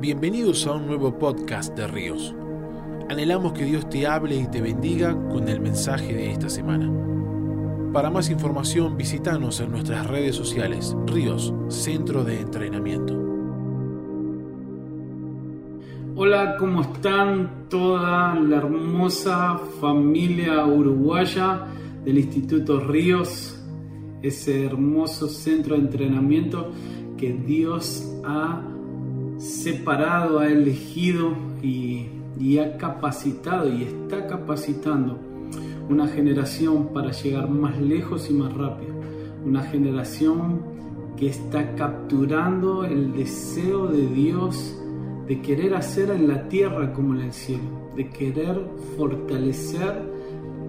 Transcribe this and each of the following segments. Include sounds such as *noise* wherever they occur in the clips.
Bienvenidos a un nuevo podcast de Ríos. Anhelamos que Dios te hable y te bendiga con el mensaje de esta semana. Para más información visítanos en nuestras redes sociales Ríos, Centro de Entrenamiento. Hola, ¿cómo están toda la hermosa familia uruguaya del Instituto Ríos? Ese hermoso centro de entrenamiento que Dios ha separado, ha elegido y, ha capacitado y está capacitando una generación para llegar más lejos y más rápido. Una generación que está capturando el deseo de Dios de querer hacer en la tierra como en el cielo, de querer fortalecer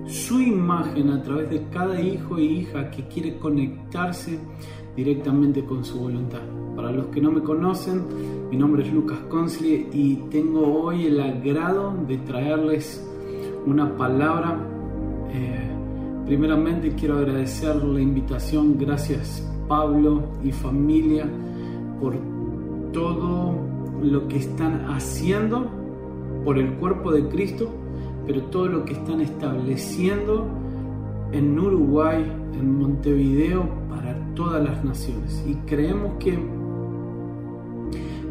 su imagen a través de cada hijo e hija que quiere conectarse directamente con su voluntad. Para los que no me conocen, mi nombre es Lucas Consli y tengo hoy el agrado de traerles una palabra. Eh, primeramente quiero agradecer la invitación, gracias Pablo y familia por todo lo que están haciendo por el cuerpo de Cristo, pero todo lo que están estableciendo en Uruguay, en Montevideo, todas las naciones. Y creemos que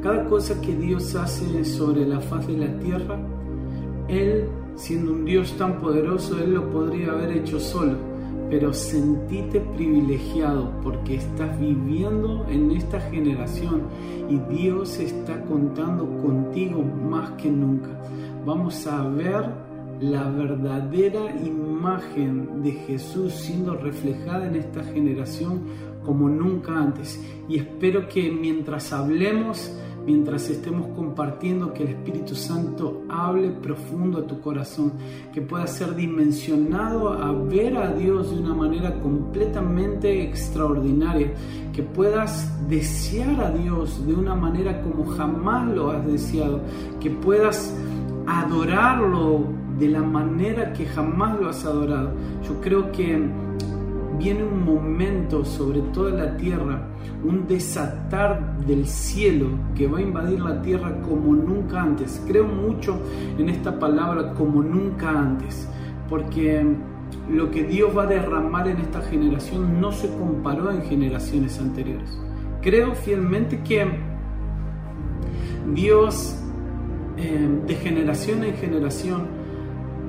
cada cosa que Dios hace sobre la faz de la tierra, Él, siendo un Dios tan poderoso, Él lo podría haber hecho solo. Pero sentite privilegiado porque estás viviendo en esta generación y Dios está contando contigo más que nunca. Vamos a ver la verdadera imagen de Jesús siendo reflejada en esta generación como nunca antes. Y espero que mientras hablemos, mientras estemos compartiendo, que el Espíritu Santo hable profundo a tu corazón, que pueda ser dimensionado a ver a Dios de una manera completamente extraordinaria, que puedas desear a Dios de una manera como jamás lo has deseado, que puedas adorarlo de la manera que jamás lo has adorado. Yo creo que viene un momento sobre toda la tierra, un desatar del cielo que va a invadir la tierra como nunca antes. Creo mucho en esta palabra como nunca antes, porque lo que Dios va a derramar en esta generación no se comparó en generaciones anteriores. Creo fielmente que Dios eh, de generación en generación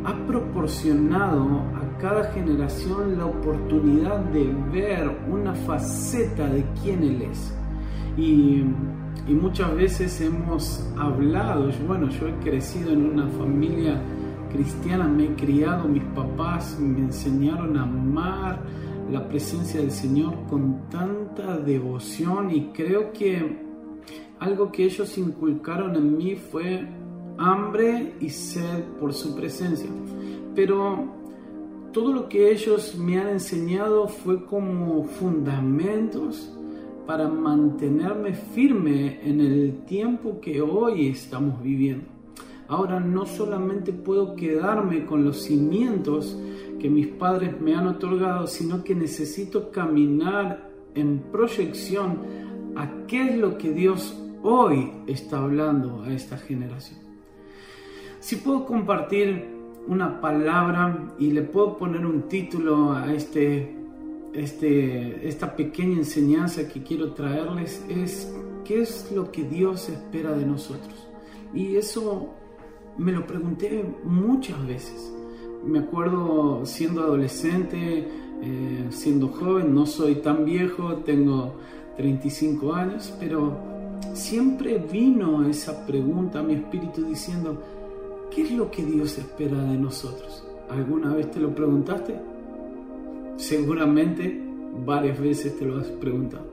ha proporcionado cada generación la oportunidad de ver una faceta de quién Él es. Y, muchas veces hemos hablado, bueno, yo he crecido en una familia cristiana, me he criado, mis papás me enseñaron a amar la presencia del Señor con tanta devoción y creo que algo que ellos inculcaron en mí fue hambre y sed por su presencia. Pero todo lo que ellos me han enseñado fue como fundamentos para mantenerme firme en el tiempo que hoy estamos viviendo. Ahora no solamente puedo quedarme con los cimientos que mis padres me han otorgado, sino que necesito caminar en proyección a qué es lo que Dios hoy está hablando a esta generación. Si puedo compartir una palabra y le puedo poner un título a este, este, esta pequeña enseñanza que quiero traerles, es ¿qué es lo que Dios espera de nosotros? Y eso me lo pregunté muchas veces. Me acuerdo siendo adolescente, eh, siendo joven, no soy tan viejo, tengo 35 años, pero siempre vino esa pregunta a mi espíritu diciendo, ¿Qué es lo que Dios espera de nosotros? ¿Alguna vez te lo preguntaste? Seguramente varias veces te lo has preguntado.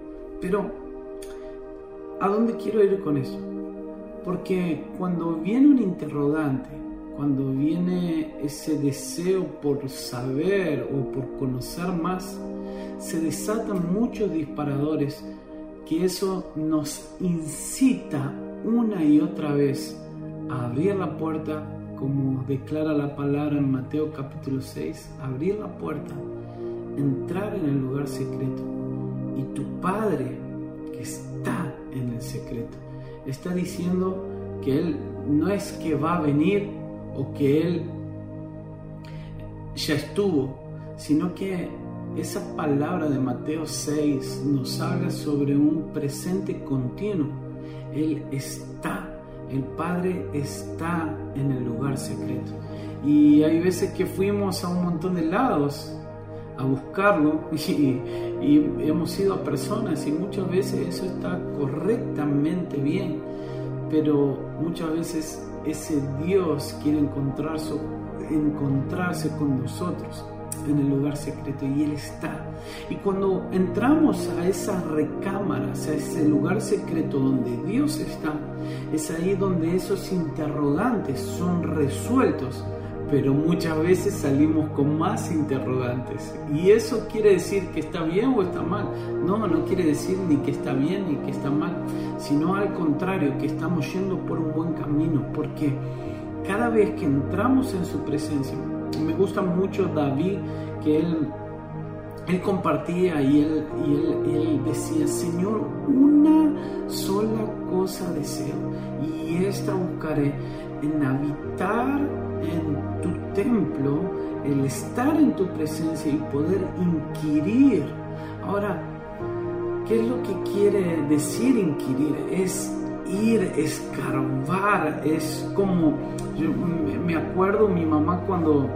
Pero, ¿a dónde quiero ir con eso? Porque cuando viene un interrogante, cuando viene ese deseo por saber o por conocer más, se desatan muchos disparadores que eso nos incita una y otra vez abrir la puerta, como declara la palabra en Mateo capítulo 6, abrir la puerta, entrar en el lugar secreto. Y tu Padre que está en el secreto, está diciendo que Él no es que va a venir o que Él ya estuvo, sino que esa palabra de Mateo 6 nos habla sobre un presente continuo. Él está, el Padre está en el lugar secreto. Y hay veces que fuimos a un montón de lados a buscarlo *laughs* y, hemos ido a personas y muchas veces eso está correctamente bien, pero muchas veces ese Dios quiere encontrarse, encontrarse con nosotros en el lugar secreto y Él está. Y cuando entramos a esas recámaras, a ese lugar secreto donde Dios está, es ahí donde esos interrogantes son resueltos pero muchas veces salimos con más interrogantes. ¿Y eso quiere decir que está bien o está mal? No, no quiere decir ni que está bien ni que está mal, sino al contrario, que estamos yendo por un buen camino, porque cada vez que entramos en su presencia, me gusta mucho David, que él, compartía y él, y él, él decía, Señor, una sola cosa deseo, y esta buscaré en habitar en tu templo, el estar en tu presencia y poder inquirir. Ahora, ¿qué es lo que quiere decir inquirir? Es ir, escarbar, es como, yo me acuerdo mi mamá cuando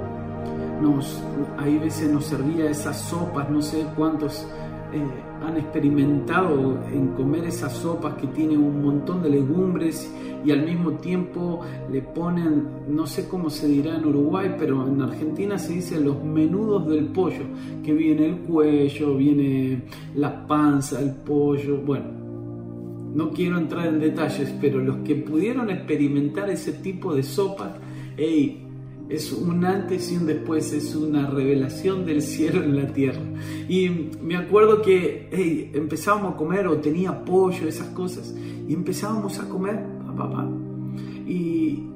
nos, ahí veces nos servía esas sopas, no sé cuántos eh, han experimentado en comer esas sopas que tienen un montón de legumbres y al mismo tiempo le ponen, no sé cómo se dirá en Uruguay, pero en Argentina se dice los menudos del pollo, que viene el cuello, viene la panza, el pollo, bueno, no quiero entrar en detalles, pero los que pudieron experimentar ese tipo de sopas, hey, es un antes y un después, es una revelación del cielo en la tierra. Y me acuerdo que empezábamos a comer o tenía pollo, esas cosas, y empezábamos a comer, papá. Y,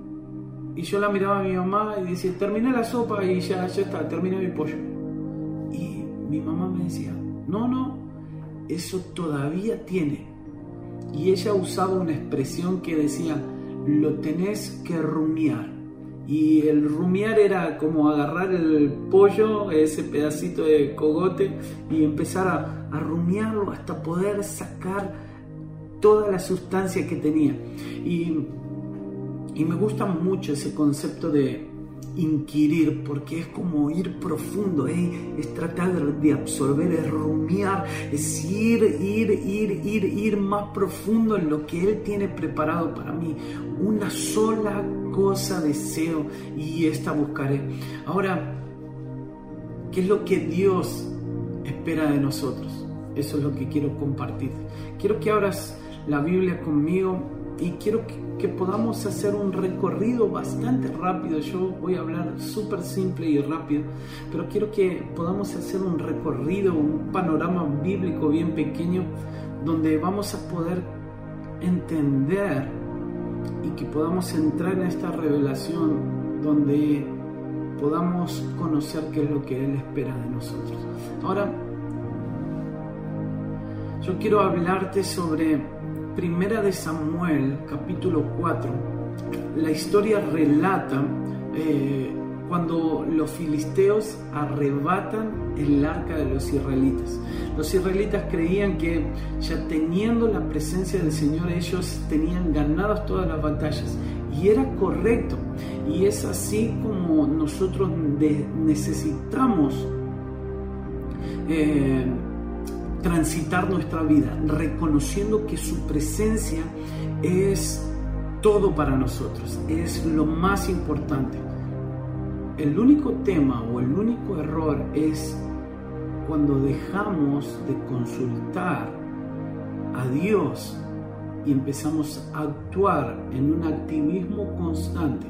y yo la miraba a mi mamá y decía, terminé la sopa y ya, ya está, terminé mi pollo. Y mi mamá me decía, no, no, eso todavía tiene. Y ella usaba una expresión que decía, lo tenés que rumiar y el rumiar era como agarrar el pollo, ese pedacito de cogote, y empezar a, a rumiarlo hasta poder sacar toda la sustancia que tenía. Y, y me gusta mucho ese concepto de, inquirir, porque es como ir profundo, ¿eh? es tratar de absorber, es rumiar, es ir, ir, ir, ir, ir más profundo en lo que Él tiene preparado para mí. Una sola cosa deseo y esta buscaré. Ahora, ¿qué es lo que Dios espera de nosotros? Eso es lo que quiero compartir. Quiero que abras la Biblia conmigo y quiero que que podamos hacer un recorrido bastante rápido. Yo voy a hablar súper simple y rápido, pero quiero que podamos hacer un recorrido, un panorama bíblico bien pequeño, donde vamos a poder entender y que podamos entrar en esta revelación donde podamos conocer qué es lo que Él espera de nosotros. Ahora, yo quiero hablarte sobre Primera de Samuel, capítulo 4, la historia relata eh, cuando los filisteos arrebatan el arca de los israelitas. Los israelitas creían que ya teniendo la presencia del Señor ellos tenían ganadas todas las batallas. Y era correcto. Y es así como nosotros necesitamos eh, transitar nuestra vida, reconociendo que su presencia es todo para nosotros, es lo más importante. El único tema o el único error es cuando dejamos de consultar a Dios y empezamos a actuar en un activismo constante,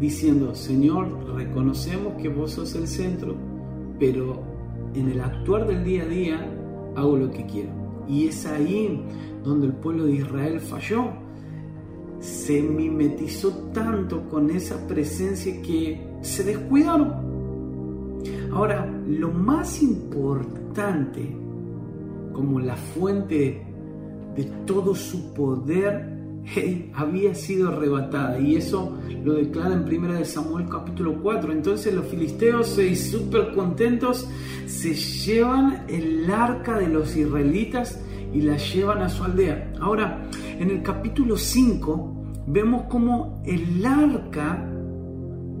diciendo, Señor, reconocemos que vos sos el centro, pero en el actuar del día a día hago lo que quiero. Y es ahí donde el pueblo de Israel falló. Se mimetizó tanto con esa presencia que se descuidaron. Ahora, lo más importante como la fuente de todo su poder había sido arrebatada y eso lo declara en 1 Samuel capítulo 4. Entonces los filisteos, se súper contentos, se llevan el arca de los israelitas y la llevan a su aldea. Ahora, en el capítulo 5 vemos como el arca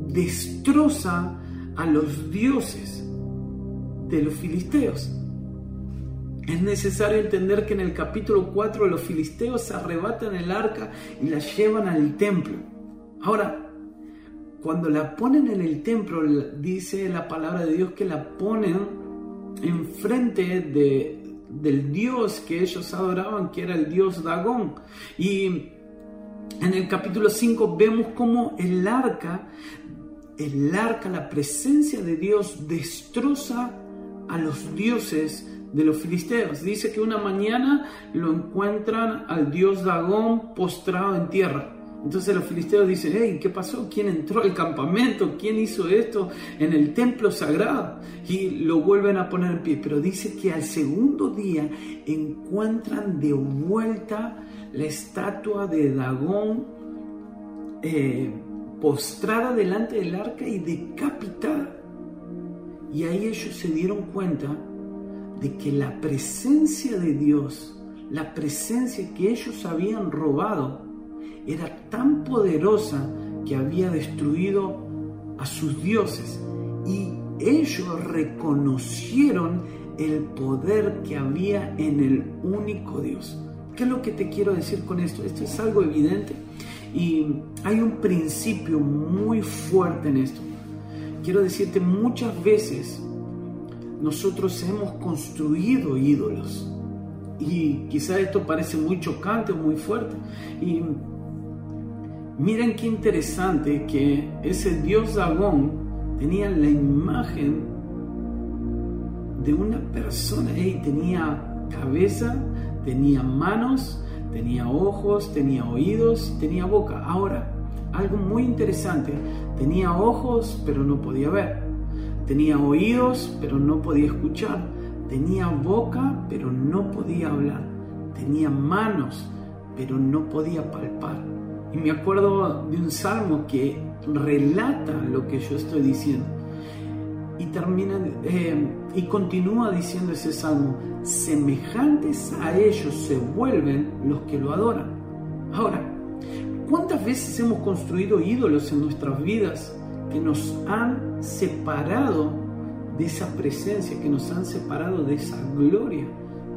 destroza a los dioses de los filisteos. Es necesario entender que en el capítulo 4 los filisteos arrebatan el arca y la llevan al templo. Ahora, cuando la ponen en el templo, dice la palabra de Dios que la ponen enfrente de, del dios que ellos adoraban, que era el dios Dagón. Y en el capítulo 5 vemos cómo el arca, el arca, la presencia de Dios destroza a los dioses de los filisteos. Dice que una mañana lo encuentran al dios Dagón postrado en tierra. Entonces los filisteos dicen, hey, ¿qué pasó? ¿Quién entró al campamento? ¿Quién hizo esto en el templo sagrado? Y lo vuelven a poner en pie. Pero dice que al segundo día encuentran de vuelta la estatua de Dagón eh, postrada delante del arca y decapitada. Y ahí ellos se dieron cuenta de que la presencia de Dios, la presencia que ellos habían robado, era tan poderosa que había destruido a sus dioses. Y ellos reconocieron el poder que había en el único Dios. ¿Qué es lo que te quiero decir con esto? Esto es algo evidente y hay un principio muy fuerte en esto. Quiero decirte, muchas veces nosotros hemos construido ídolos. Y quizá esto parece muy chocante o muy fuerte. Y miren qué interesante que ese dios Dagón tenía la imagen de una persona. y tenía cabeza, tenía manos, tenía ojos, tenía oídos, tenía boca. Ahora, algo muy interesante, tenía ojos pero no podía ver Tenía oídos, pero no podía escuchar. Tenía boca, pero no podía hablar. Tenía manos, pero no podía palpar. Y me acuerdo de un salmo que relata lo que yo estoy diciendo. Y termina eh, y continúa diciendo ese salmo: semejantes a ellos se vuelven los que lo adoran. Ahora, ¿cuántas veces hemos construido ídolos en nuestras vidas que nos han separado de esa presencia, que nos han separado de esa gloria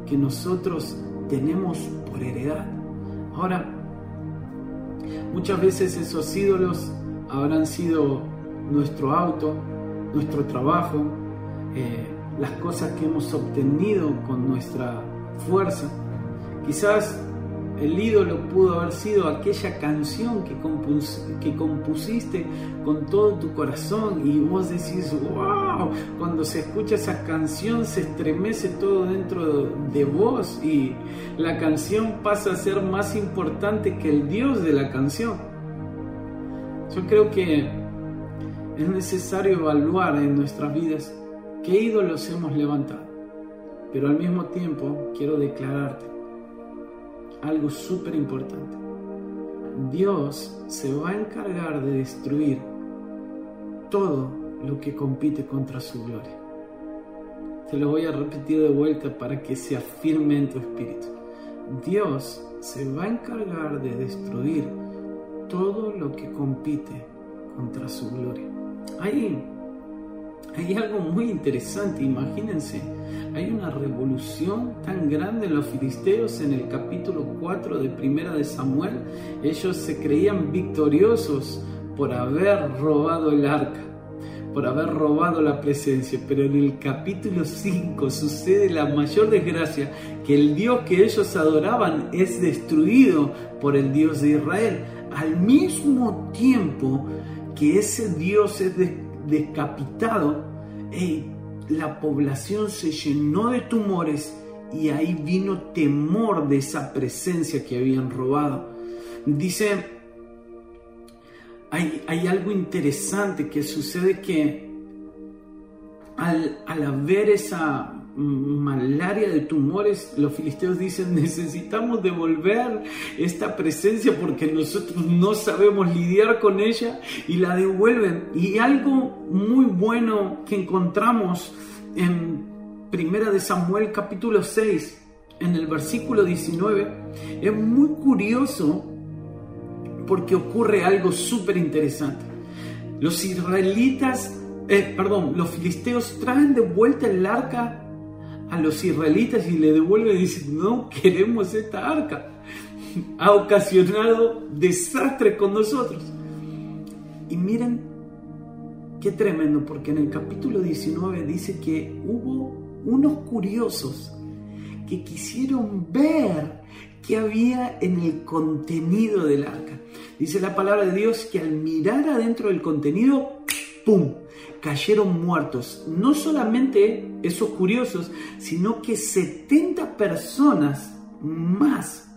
que nosotros tenemos por heredad. Ahora, muchas veces esos ídolos habrán sido nuestro auto, nuestro trabajo, eh, las cosas que hemos obtenido con nuestra fuerza. Quizás el ídolo pudo haber sido aquella canción que, compusiste con todo tu corazón y vos decís, wow, cuando se escucha esa canción se estremece todo dentro de vos y la canción pasa a ser más importante que el Dios de la canción. Yo creo que es necesario evaluar en nuestras vidas qué ídolos hemos levantado, pero al mismo tiempo quiero declararte algo súper importante. Dios se va a encargar de destruir todo lo que compite contra su gloria. Te lo voy a repetir de vuelta para que se afirme en tu espíritu. Dios se va a encargar de destruir todo lo que compite contra su gloria. Ahí hay algo muy interesante, imagínense, hay una revolución tan grande en los filisteos en el capítulo 4 de Primera de Samuel. Ellos se creían victoriosos por haber robado el arca, por haber robado la presencia, pero en el capítulo 5 sucede la mayor desgracia, que el Dios que ellos adoraban es destruido por el Dios de Israel, al mismo tiempo que ese Dios es decapitado, la población se llenó de tumores y ahí vino temor de esa presencia que habían robado. Dice, hay, hay algo interesante que sucede que al, al haber esa malaria, de tumores, los filisteos dicen, *laughs* necesitamos devolver esta presencia porque nosotros no sabemos lidiar con ella y la devuelven. Y algo muy bueno que encontramos en Primera de Samuel capítulo 6, en el versículo 19, es muy curioso porque ocurre algo súper interesante. Los israelitas, eh, perdón, los filisteos traen de vuelta el arca a los israelitas y le devuelven y dicen, no queremos esta arca. *laughs* Ha ocasionado desastre con nosotros. Y miren qué tremendo, porque en el capítulo 19 dice que hubo unos curiosos que quisieron ver qué había en el contenido del arca. Dice la palabra de Dios que al mirar adentro del contenido, ¡pum! Cayeron muertos. No solamente esos curiosos, sino que 70 personas más.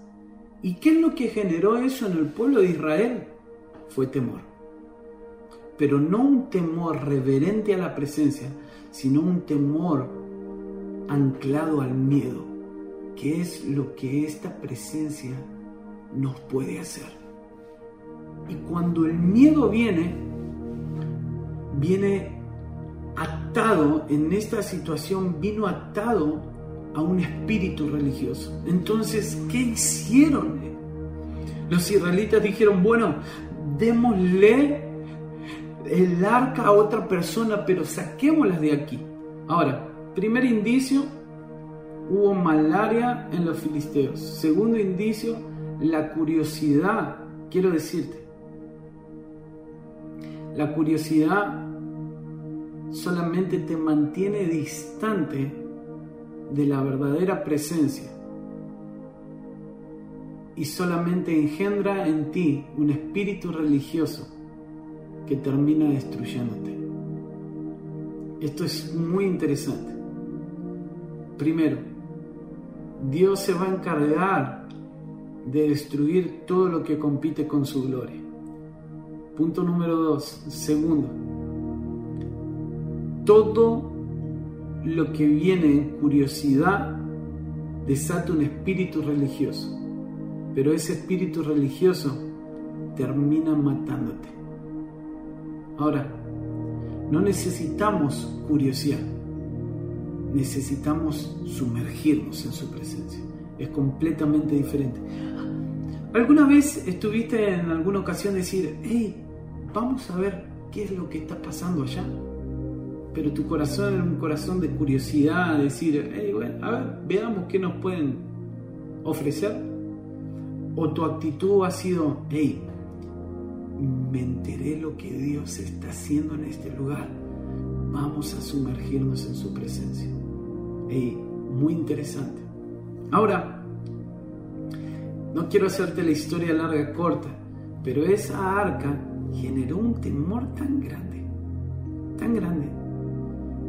¿Y qué es lo que generó eso en el pueblo de Israel? Fue temor. Pero no un temor reverente a la presencia, sino un temor anclado al miedo, que es lo que esta presencia nos puede hacer. Y cuando el miedo viene, viene atado en esta situación, vino atado a un espíritu religioso. Entonces, ¿qué hicieron? Los israelitas dijeron, bueno, démosle el arca a otra persona, pero saquémosla de aquí. Ahora, primer indicio, hubo malaria en los filisteos. Segundo indicio, la curiosidad, quiero decirte, la curiosidad solamente te mantiene distante de la verdadera presencia y solamente engendra en ti un espíritu religioso que termina destruyéndote. Esto es muy interesante. Primero, Dios se va a encargar de destruir todo lo que compite con su gloria. Punto número dos. Segundo, todo lo que viene en curiosidad desata un espíritu religioso, pero ese espíritu religioso termina matándote. Ahora, no necesitamos curiosidad, necesitamos sumergirnos en su presencia. Es completamente diferente. ¿Alguna vez estuviste en alguna ocasión decir, hey, vamos a ver qué es lo que está pasando allá? Pero tu corazón era un corazón de curiosidad, decir, hey, bueno, a ver, veamos qué nos pueden ofrecer. O tu actitud ha sido, hey, me enteré lo que Dios está haciendo en este lugar. Vamos a sumergirnos en su presencia. Hey, muy interesante. Ahora, no quiero hacerte la historia larga corta, pero esa arca generó un temor tan grande, tan grande,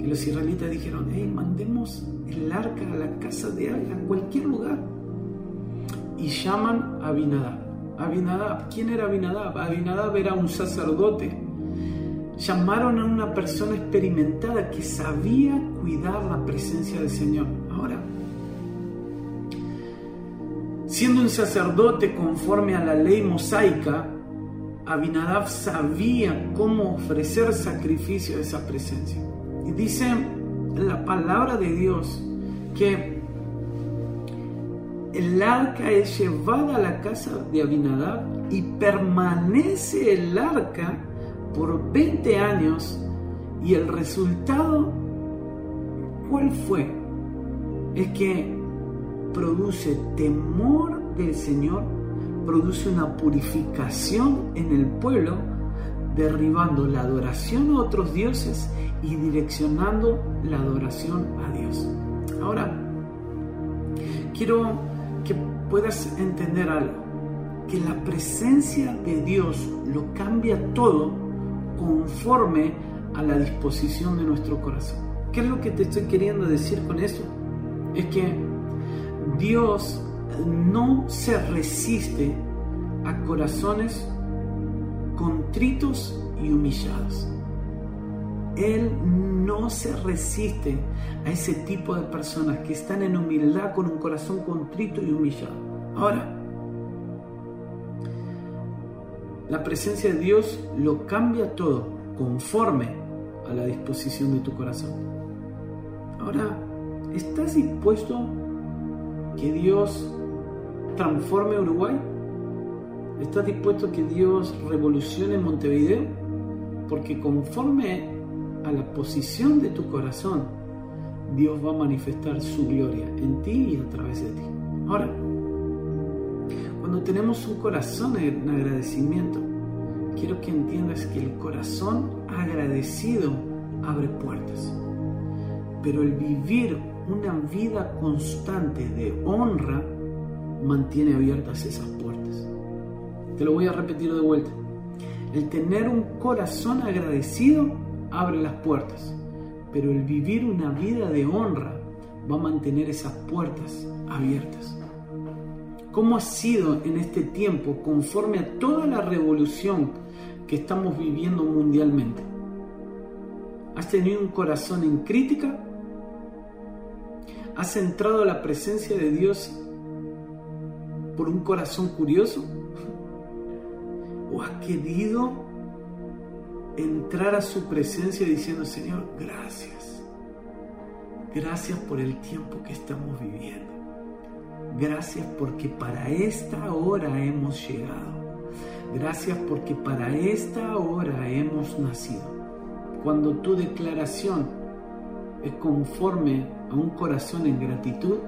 que los israelitas dijeron, hey, mandemos el arca a la casa de alguien, a cualquier lugar. Y llaman a Abinadab. Abinadab, ¿quién era Abinadab? Abinadab era un sacerdote. Llamaron a una persona experimentada que sabía cuidar la presencia del Señor. Ahora, siendo un sacerdote conforme a la ley mosaica, Abinadab sabía cómo ofrecer sacrificio a esa presencia. Y dice la palabra de Dios que el arca es llevada a la casa de Abinadab y permanece el arca por 20 años y el resultado, ¿cuál fue? Es que produce temor del Señor, produce una purificación en el pueblo, derribando la adoración a otros dioses y direccionando la adoración a Dios. Ahora, quiero que puedas entender algo, que la presencia de Dios lo cambia todo conforme a la disposición de nuestro corazón. ¿Qué es lo que te estoy queriendo decir con eso? Es que Dios no se resiste a corazones contritos y humillados. Él no se resiste a ese tipo de personas que están en humildad con un corazón contrito y humillado. Ahora, la presencia de Dios lo cambia todo conforme a la disposición de tu corazón. Ahora, ¿estás dispuesto que Dios transforme Uruguay? ¿Estás dispuesto que Dios revolucione Montevideo? Porque conforme a la posición de tu corazón, Dios va a manifestar su gloria en ti y a través de ti. Ahora, cuando tenemos un corazón en agradecimiento, quiero que entiendas que el corazón agradecido abre puertas. Pero el vivir una vida constante de honra mantiene abiertas esas puertas. Lo voy a repetir de vuelta. El tener un corazón agradecido abre las puertas, pero el vivir una vida de honra va a mantener esas puertas abiertas. ¿Cómo ha sido en este tiempo conforme a toda la revolución que estamos viviendo mundialmente? ¿Has tenido un corazón en crítica? ¿Has entrado a la presencia de Dios por un corazón curioso? ¿O has querido entrar a su presencia diciendo, Señor, gracias? Gracias por el tiempo que estamos viviendo. Gracias porque para esta hora hemos llegado. Gracias porque para esta hora hemos nacido. Cuando tu declaración es conforme a un corazón en gratitud,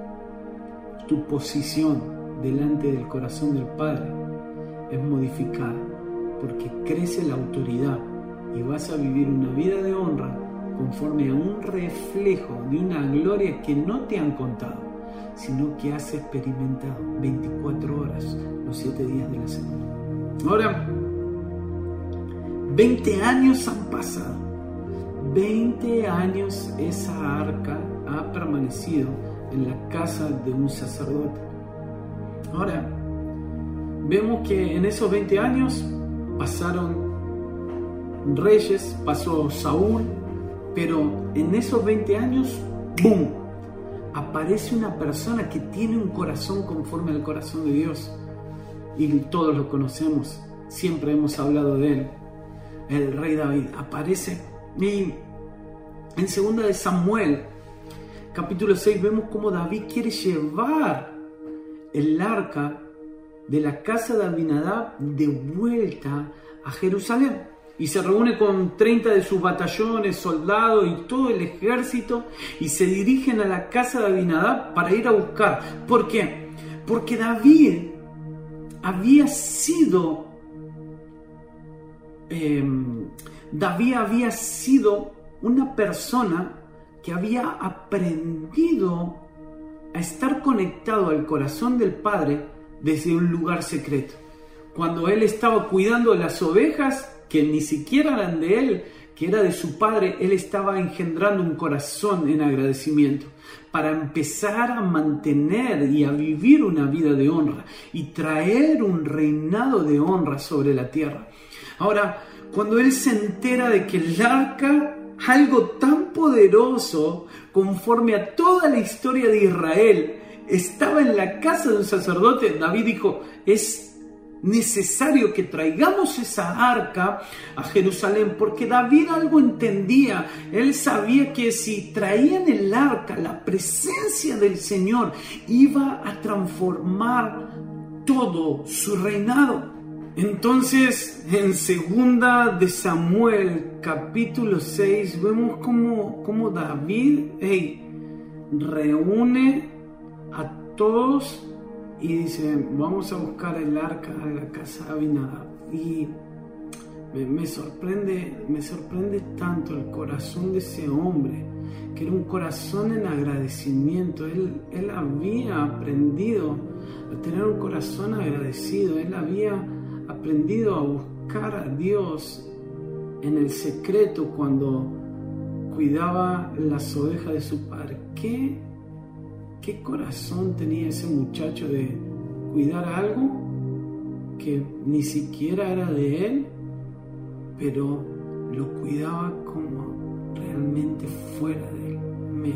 tu posición delante del corazón del Padre es modificada porque crece la autoridad y vas a vivir una vida de honra conforme a un reflejo de una gloria que no te han contado sino que has experimentado 24 horas los 7 días de la semana. Ahora, 20 años han pasado. 20 años esa arca ha permanecido en la casa de un sacerdote. Ahora, vemos que en esos 20 años pasaron reyes, pasó Saúl, pero en esos 20 años, ¡boom! aparece una persona que tiene un corazón conforme al corazón de Dios. Y todos lo conocemos, siempre hemos hablado de él. El rey David aparece y en segunda de Samuel, capítulo 6, vemos cómo David quiere llevar el arca de la casa de Abinadab de vuelta a Jerusalén y se reúne con 30 de sus batallones, soldados y todo el ejército y se dirigen a la casa de Abinadab para ir a buscar. ¿Por qué? Porque David había sido, em, David había sido una persona que había aprendido a estar conectado al corazón del Padre desde un lugar secreto. Cuando él estaba cuidando las ovejas, que ni siquiera eran de él, que era de su padre, él estaba engendrando un corazón en agradecimiento para empezar a mantener y a vivir una vida de honra y traer un reinado de honra sobre la tierra. Ahora, cuando él se entera de que el arca, algo tan poderoso conforme a toda la historia de Israel, estaba en la casa de un sacerdote, David dijo, es necesario que traigamos esa arca a Jerusalén, porque David algo entendía. Él sabía que si traían el arca, la presencia del Señor iba a transformar todo su reinado. Entonces, en segunda de Samuel, capítulo 6, vemos cómo, David reúne a todos y dice, vamos a buscar el arca de la casa de Abinadab. Y me, sorprende, me sorprende tanto el corazón de ese hombre, que era un corazón en agradecimiento. Él, él había aprendido a tener un corazón agradecido, él había aprendido a buscar a Dios en el secreto cuando cuidaba las ovejas de su padre. ¿Qué ¿Qué corazón tenía ese muchacho de cuidar algo que ni siquiera era de él, pero lo cuidaba como realmente fuera de él. Me,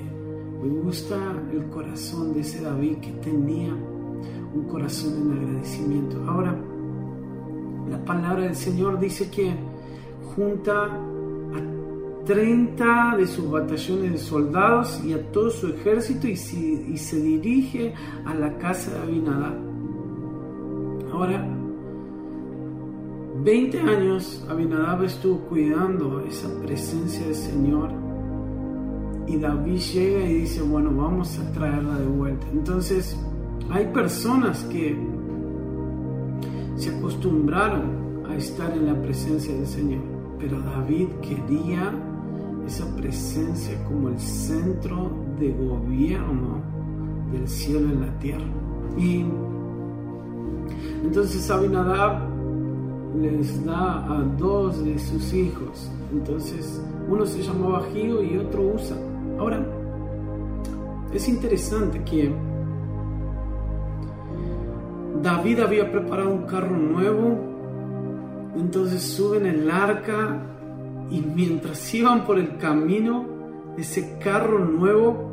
me gusta el corazón de ese David que tenía un corazón en agradecimiento. Ahora, la palabra del Señor dice que junta 30 de sus batallones de soldados y a todo su ejército y, se dirige a la casa de Abinadab. Ahora, 20 años Abinadab estuvo cuidando esa presencia del Señor y David llega y dice, bueno, vamos a traerla de vuelta. Entonces, hay personas que se acostumbraron a estar en la presencia del Señor, pero David quería esa presencia como el centro de gobierno del cielo en la tierra. Y entonces Abinadab les da a dos de sus hijos. Entonces uno se llamaba Gio y otro Usa. Ahora, es interesante que David había preparado un carro nuevo, entonces suben el arca y mientras iban por el camino, ese carro nuevo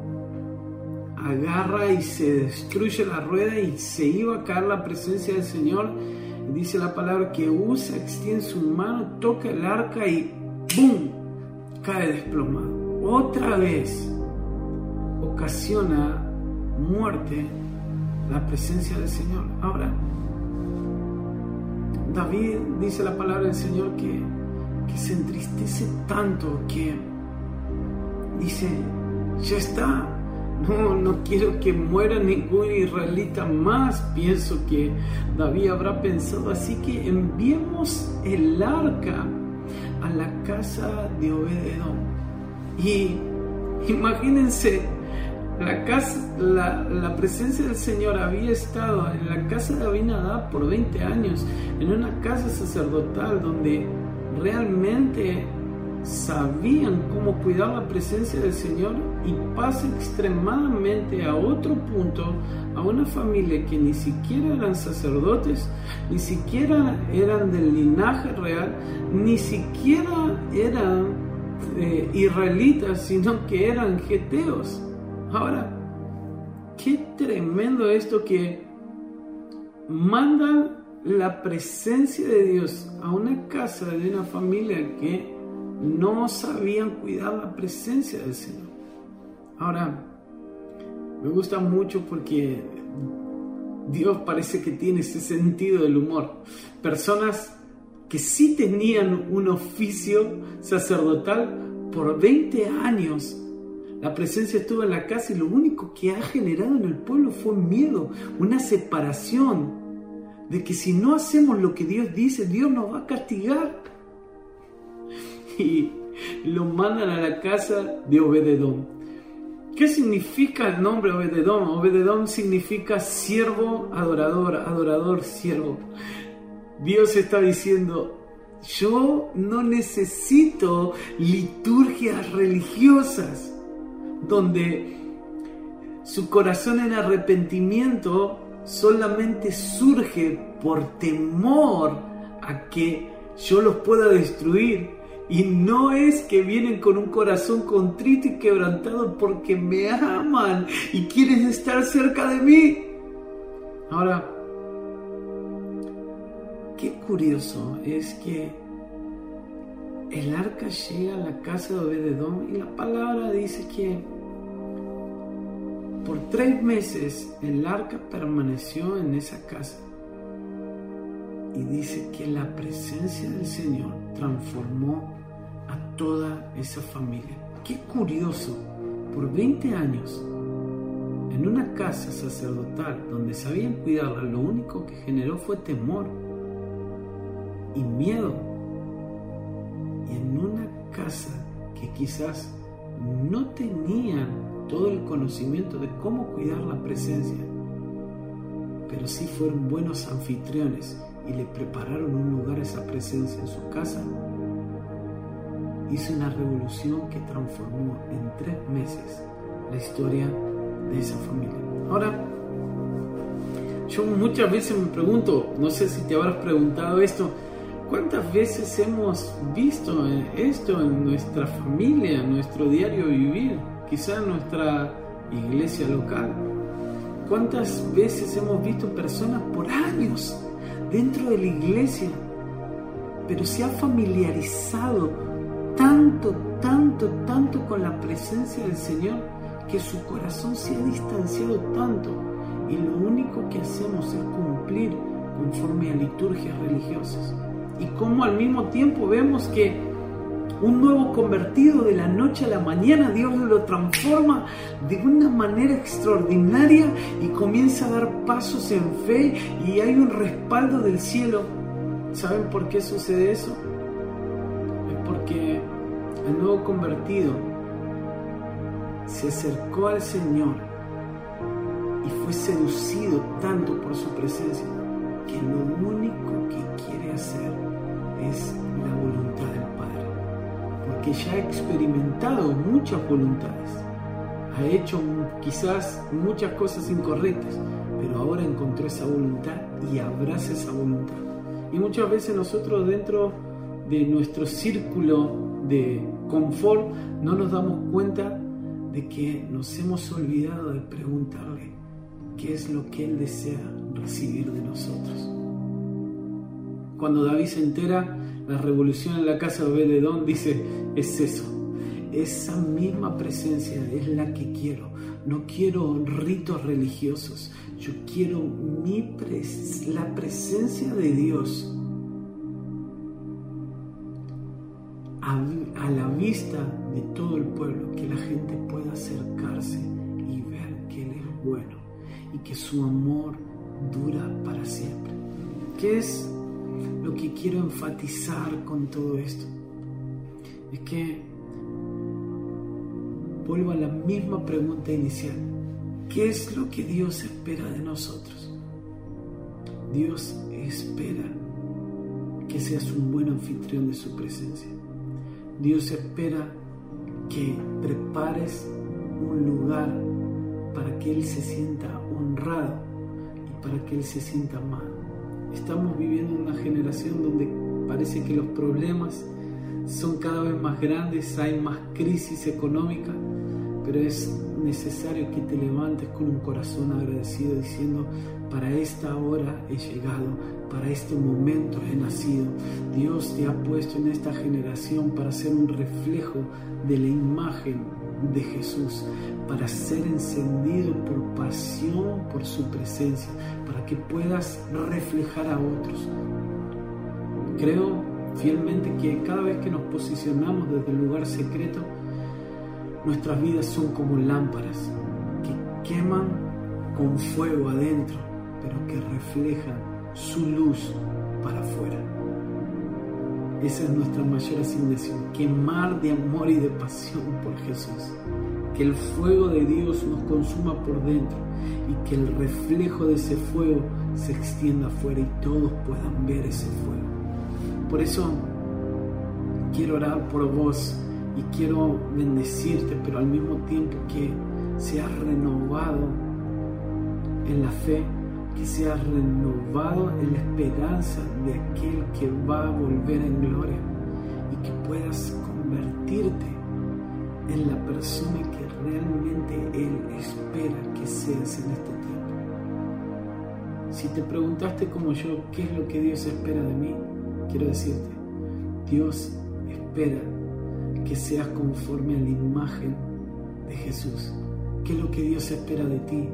agarra y se destruye la rueda y se iba a caer la presencia del Señor. dice la palabra que usa, extiende su mano, toca el arca y ¡boom! cae desplomado. Otra vez ocasiona muerte la presencia del Señor. Ahora, David dice la palabra del Señor que, que se entristece tanto que dice, ya está, no, no quiero que muera ningún israelita más. Pienso que David habrá pensado así que enviemos el arca a la casa de Obededón. Y imagínense la, casa, la, presencia del Señor había estado en la casa de Abinadab por 20 años, en una casa sacerdotal donde realmente sabían cómo cuidar la presencia del Señor y pasa extremadamente a otro punto a una familia que ni siquiera eran sacerdotes, ni siquiera eran del linaje real, ni siquiera eran eh, israelitas, sino que eran geteos. Ahora, qué tremendo esto que mandan la presencia de Dios a una casa de una familia que no sabían cuidar la presencia del Señor. Ahora, me gusta mucho porque Dios parece que tiene ese sentido del humor. Personas que sí tenían un oficio sacerdotal por 20 años la presencia estuvo en la casa y lo único que ha generado en el pueblo fue miedo, una separación de que si no hacemos lo que Dios dice, Dios nos va a castigar. *laughs* Y lo mandan a la casa de Obededón. ¿Qué significa el nombre Obededón? Obededón significa siervo, adorador, adorador, siervo. Dios está diciendo, yo no necesito liturgias religiosas donde su corazón en arrepentimiento solamente surge por temor a que yo los pueda destruir. Y no es que vienen con un corazón contrito y quebrantado porque me aman y quieren estar cerca de mí. Ahora, qué curioso es que el arca llega a la casa de Obededón y la palabra dice que tres meses el arca permaneció en esa casa. Y dice que la presencia del Señor transformó a toda esa familia. Qué curioso, por 20 años, en una casa sacerdotal donde sabían cuidarla, lo único que generó fue temor y miedo. Y en una casa que quizás no tenían todo el conocimiento de cómo cuidar la presencia, pero sí fueron buenos anfitriones y le prepararon un lugar a esa presencia en su casa, hizo una revolución que transformó en tres meses la historia de esa familia. Ahora, yo muchas veces me pregunto, no sé si te habrás preguntado esto, ¿Cuántas veces hemos visto esto en nuestra familia, en nuestro diario vivir, quizá en nuestra iglesia local? ¿Cuántas veces hemos visto personas por años dentro de la iglesia, pero se ha familiarizado tanto, tanto, tanto con la presencia del Señor que su corazón se ha distanciado tanto y lo único que hacemos es cumplir conforme a liturgias religiosas? y cómo al mismo tiempo vemos que un nuevo convertido de la noche a la mañana Dios lo transforma de una manera extraordinaria y comienza a dar pasos en fe y hay un respaldo del cielo. ¿Saben por qué sucede eso? Es porque el nuevo convertido se acercó al Señor y fue seducido tanto por su presencia que lo único que quiere hacer es la voluntad porque ya ha experimentado muchas voluntades, ha hecho quizás muchas cosas incorrectas, pero ahora encontró esa voluntad y abraza esa voluntad. Y muchas veces nosotros dentro de nuestro círculo de confort no nos damos cuenta de que nos hemos olvidado de preguntarle qué es lo que Él desea recibir de nosotros. Cuando David se entera la revolución en la casa de Obededón, dice, es eso. Esa misma presencia es la que quiero. No quiero ritos religiosos. Yo quiero mi la presencia de Dios a, a la vista de todo el pueblo. Que la gente pueda acercarse y ver que Él es bueno y que su amor dura para siempre. ¿Qué es lo que quiero enfatizar con todo esto es que vuelvo a la misma pregunta inicial. ¿Qué es lo que Dios espera de nosotros? Dios espera que seas un buen anfitrión de su presencia. Dios espera que prepares un lugar para que Él se sienta honrado y para que Él se sienta amado. Estamos viviendo una generación donde parece que los problemas son cada vez más grandes, hay más crisis económica, pero es necesario que te levantes con un corazón agradecido diciendo, para esta hora he llegado, para este momento he nacido. Dios te ha puesto en esta generación para ser un reflejo de la imagen de Jesús, para ser encendido por pasión por su presencia, para que puedas reflejar a otros. Creo fielmente que cada vez que nos posicionamos desde el lugar secreto, nuestras vidas son como lámparas que queman con fuego adentro, pero que reflejan su luz para afuera. Esa es nuestra mayor asignación, quemar de amor y de pasión por Jesús. Que el fuego de Dios nos consuma por dentro y que el reflejo de ese fuego se extienda afuera y todos puedan ver ese fuego. Por eso quiero orar por vos y quiero bendecirte, pero al mismo tiempo que seas renovado en la fe que seas renovado en la esperanza de aquel que va a volver en gloria y que puedas convertirte en la persona que realmente Él espera que seas en este tiempo. Si te preguntaste como yo qué es lo que Dios espera de mí, quiero decirte, Dios espera que seas conforme a la imagen de Jesús. ¿Qué es lo que Dios espera de ti?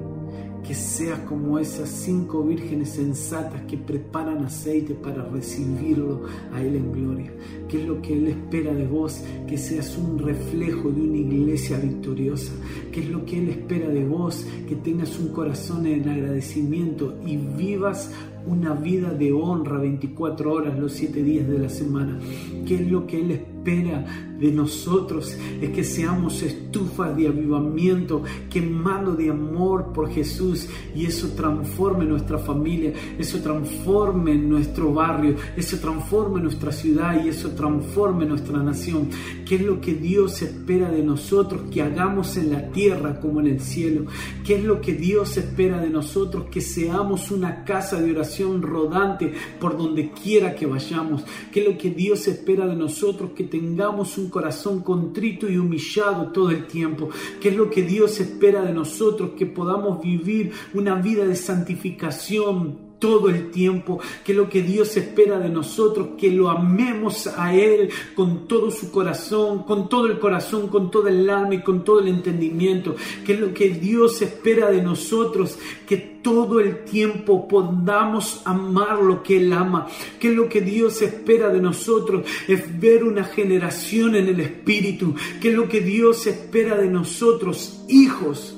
Que seas como esas cinco vírgenes sensatas que preparan aceite para recibirlo a Él en gloria. Que es lo que Él espera de vos, que seas un reflejo de una iglesia victoriosa. Que es lo que Él espera de vos, que tengas un corazón en agradecimiento y vivas una vida de honra 24 horas los 7 días de la semana. Que es lo que Él espera espera de nosotros es que seamos estufas de avivamiento, quemando de amor por Jesús y eso transforme nuestra familia, eso transforme nuestro barrio, eso transforme nuestra ciudad y eso transforme nuestra nación. ¿Qué es lo que Dios espera de nosotros que hagamos en la tierra como en el cielo? ¿Qué es lo que Dios espera de nosotros que seamos una casa de oración rodante por donde quiera que vayamos? ¿Qué es lo que Dios espera de nosotros que tengamos un corazón contrito y humillado todo el tiempo? ¿Qué es lo que Dios espera de nosotros que podamos vivir una vida de santificación? Todo el tiempo, que lo que Dios espera de nosotros, que lo amemos a Él con todo su corazón, con todo el corazón, con todo el alma y con todo el entendimiento, que lo que Dios espera de nosotros, que todo el tiempo podamos amar lo que Él ama, que lo que Dios espera de nosotros es ver una generación en el Espíritu, que lo que Dios espera de nosotros, hijos,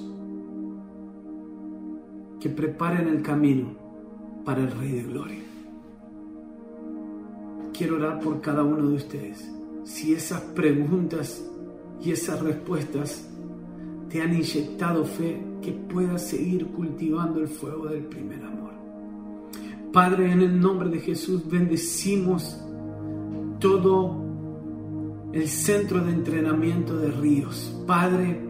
que preparen el camino para el Rey de Gloria. Quiero orar por cada uno de ustedes. Si esas preguntas y esas respuestas te han inyectado fe, que puedas seguir cultivando el fuego del primer amor. Padre, en el nombre de Jesús bendecimos todo el centro de entrenamiento de ríos. Padre,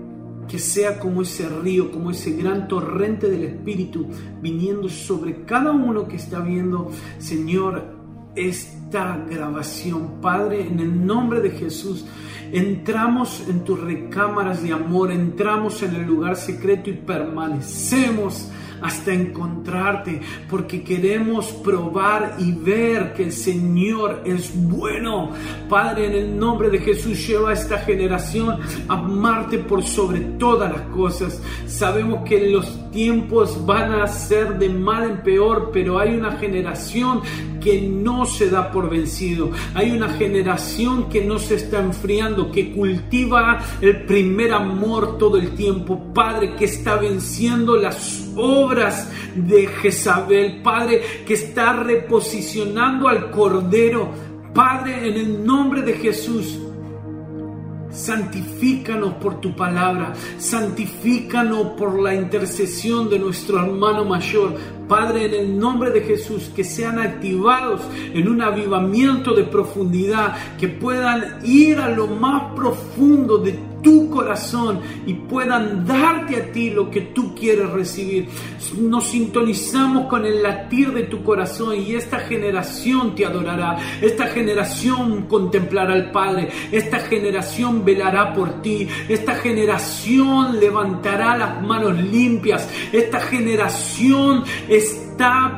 que sea como ese río, como ese gran torrente del Espíritu viniendo sobre cada uno que está viendo, Señor, esta grabación. Padre, en el nombre de Jesús, entramos en tus recámaras de amor, entramos en el lugar secreto y permanecemos hasta encontrarte, porque queremos probar y ver que el Señor es bueno. Padre, en el nombre de Jesús, lleva a esta generación a amarte por sobre todas las cosas. Sabemos que los tiempos van a ser de mal en peor, pero hay una generación que no se da por vencido. Hay una generación que no se está enfriando, que cultiva el primer amor todo el tiempo. Padre, que está venciendo las obras de Jezabel. Padre, que está reposicionando al Cordero. Padre, en el nombre de Jesús. Santifícanos por tu palabra, santifícanos por la intercesión de nuestro hermano mayor. Padre, en el nombre de Jesús, que sean activados en un avivamiento de profundidad, que puedan ir a lo más profundo de tu corazón y puedan darte a ti lo que tú quieres recibir. Nos sintonizamos con el latir de tu corazón y esta generación te adorará, esta generación contemplará al Padre, esta generación velará por ti, esta generación levantará las manos limpias, esta generación está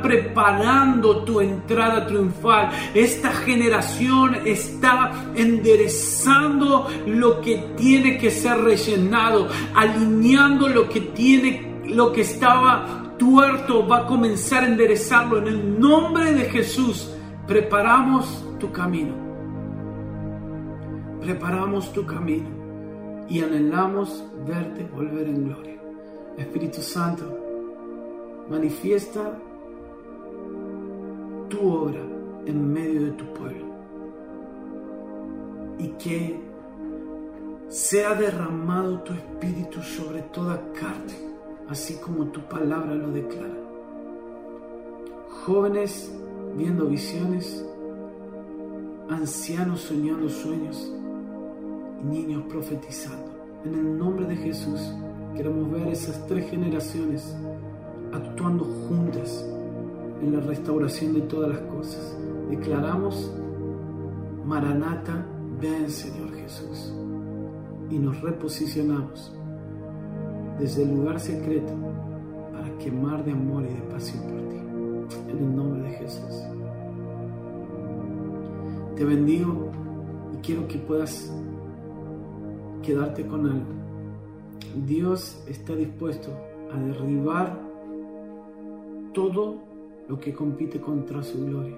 preparando tu entrada triunfal. Esta generación está enderezando lo que tiene que ser rellenado, alineando lo que tiene, lo que estaba tuerto, va a comenzar a enderezarlo en el nombre de Jesús. Preparamos tu camino. Preparamos tu camino y anhelamos verte volver en gloria. Espíritu Santo, manifiesta tu obra en medio de tu pueblo y que sea derramado tu espíritu sobre toda carne, así como tu palabra lo declara. Jóvenes viendo visiones, ancianos soñando sueños y niños profetizando. En el nombre de Jesús queremos ver esas tres generaciones actuando juntas en la restauración de todas las cosas. Declaramos, Maranata, ven Señor Jesús. Y nos reposicionamos desde el lugar secreto para quemar de amor y de pasión por ti. En el nombre de Jesús. Te bendigo y quiero que puedas quedarte con algo. Dios está dispuesto a derribar todo lo que compite contra su gloria.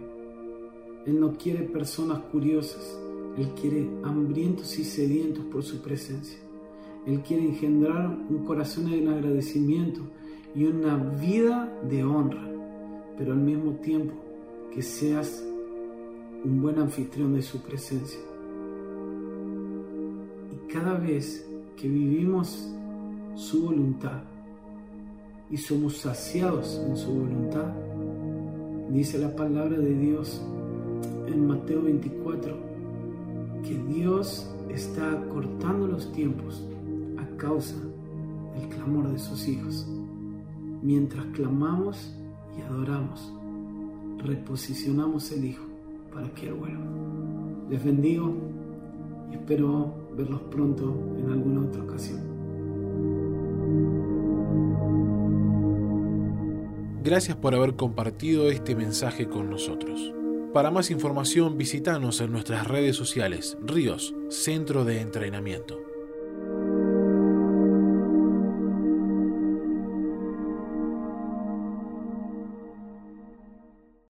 Él no quiere personas curiosas, Él quiere hambrientos y sedientos por su presencia. Él quiere engendrar un corazón en agradecimiento y una vida de honra, pero al mismo tiempo que seas un buen anfitrión de su presencia. Y cada vez que vivimos su voluntad, y somos saciados en su voluntad. Dice la palabra de Dios en Mateo 24, que Dios está cortando los tiempos a causa del clamor de sus hijos. Mientras clamamos y adoramos, reposicionamos el Hijo para que Él vuelva. Les bendigo y espero verlos pronto en alguna otra ocasión. Gracias por haber compartido este mensaje con nosotros. Para más información visítanos en nuestras redes sociales, Ríos, Centro de Entrenamiento.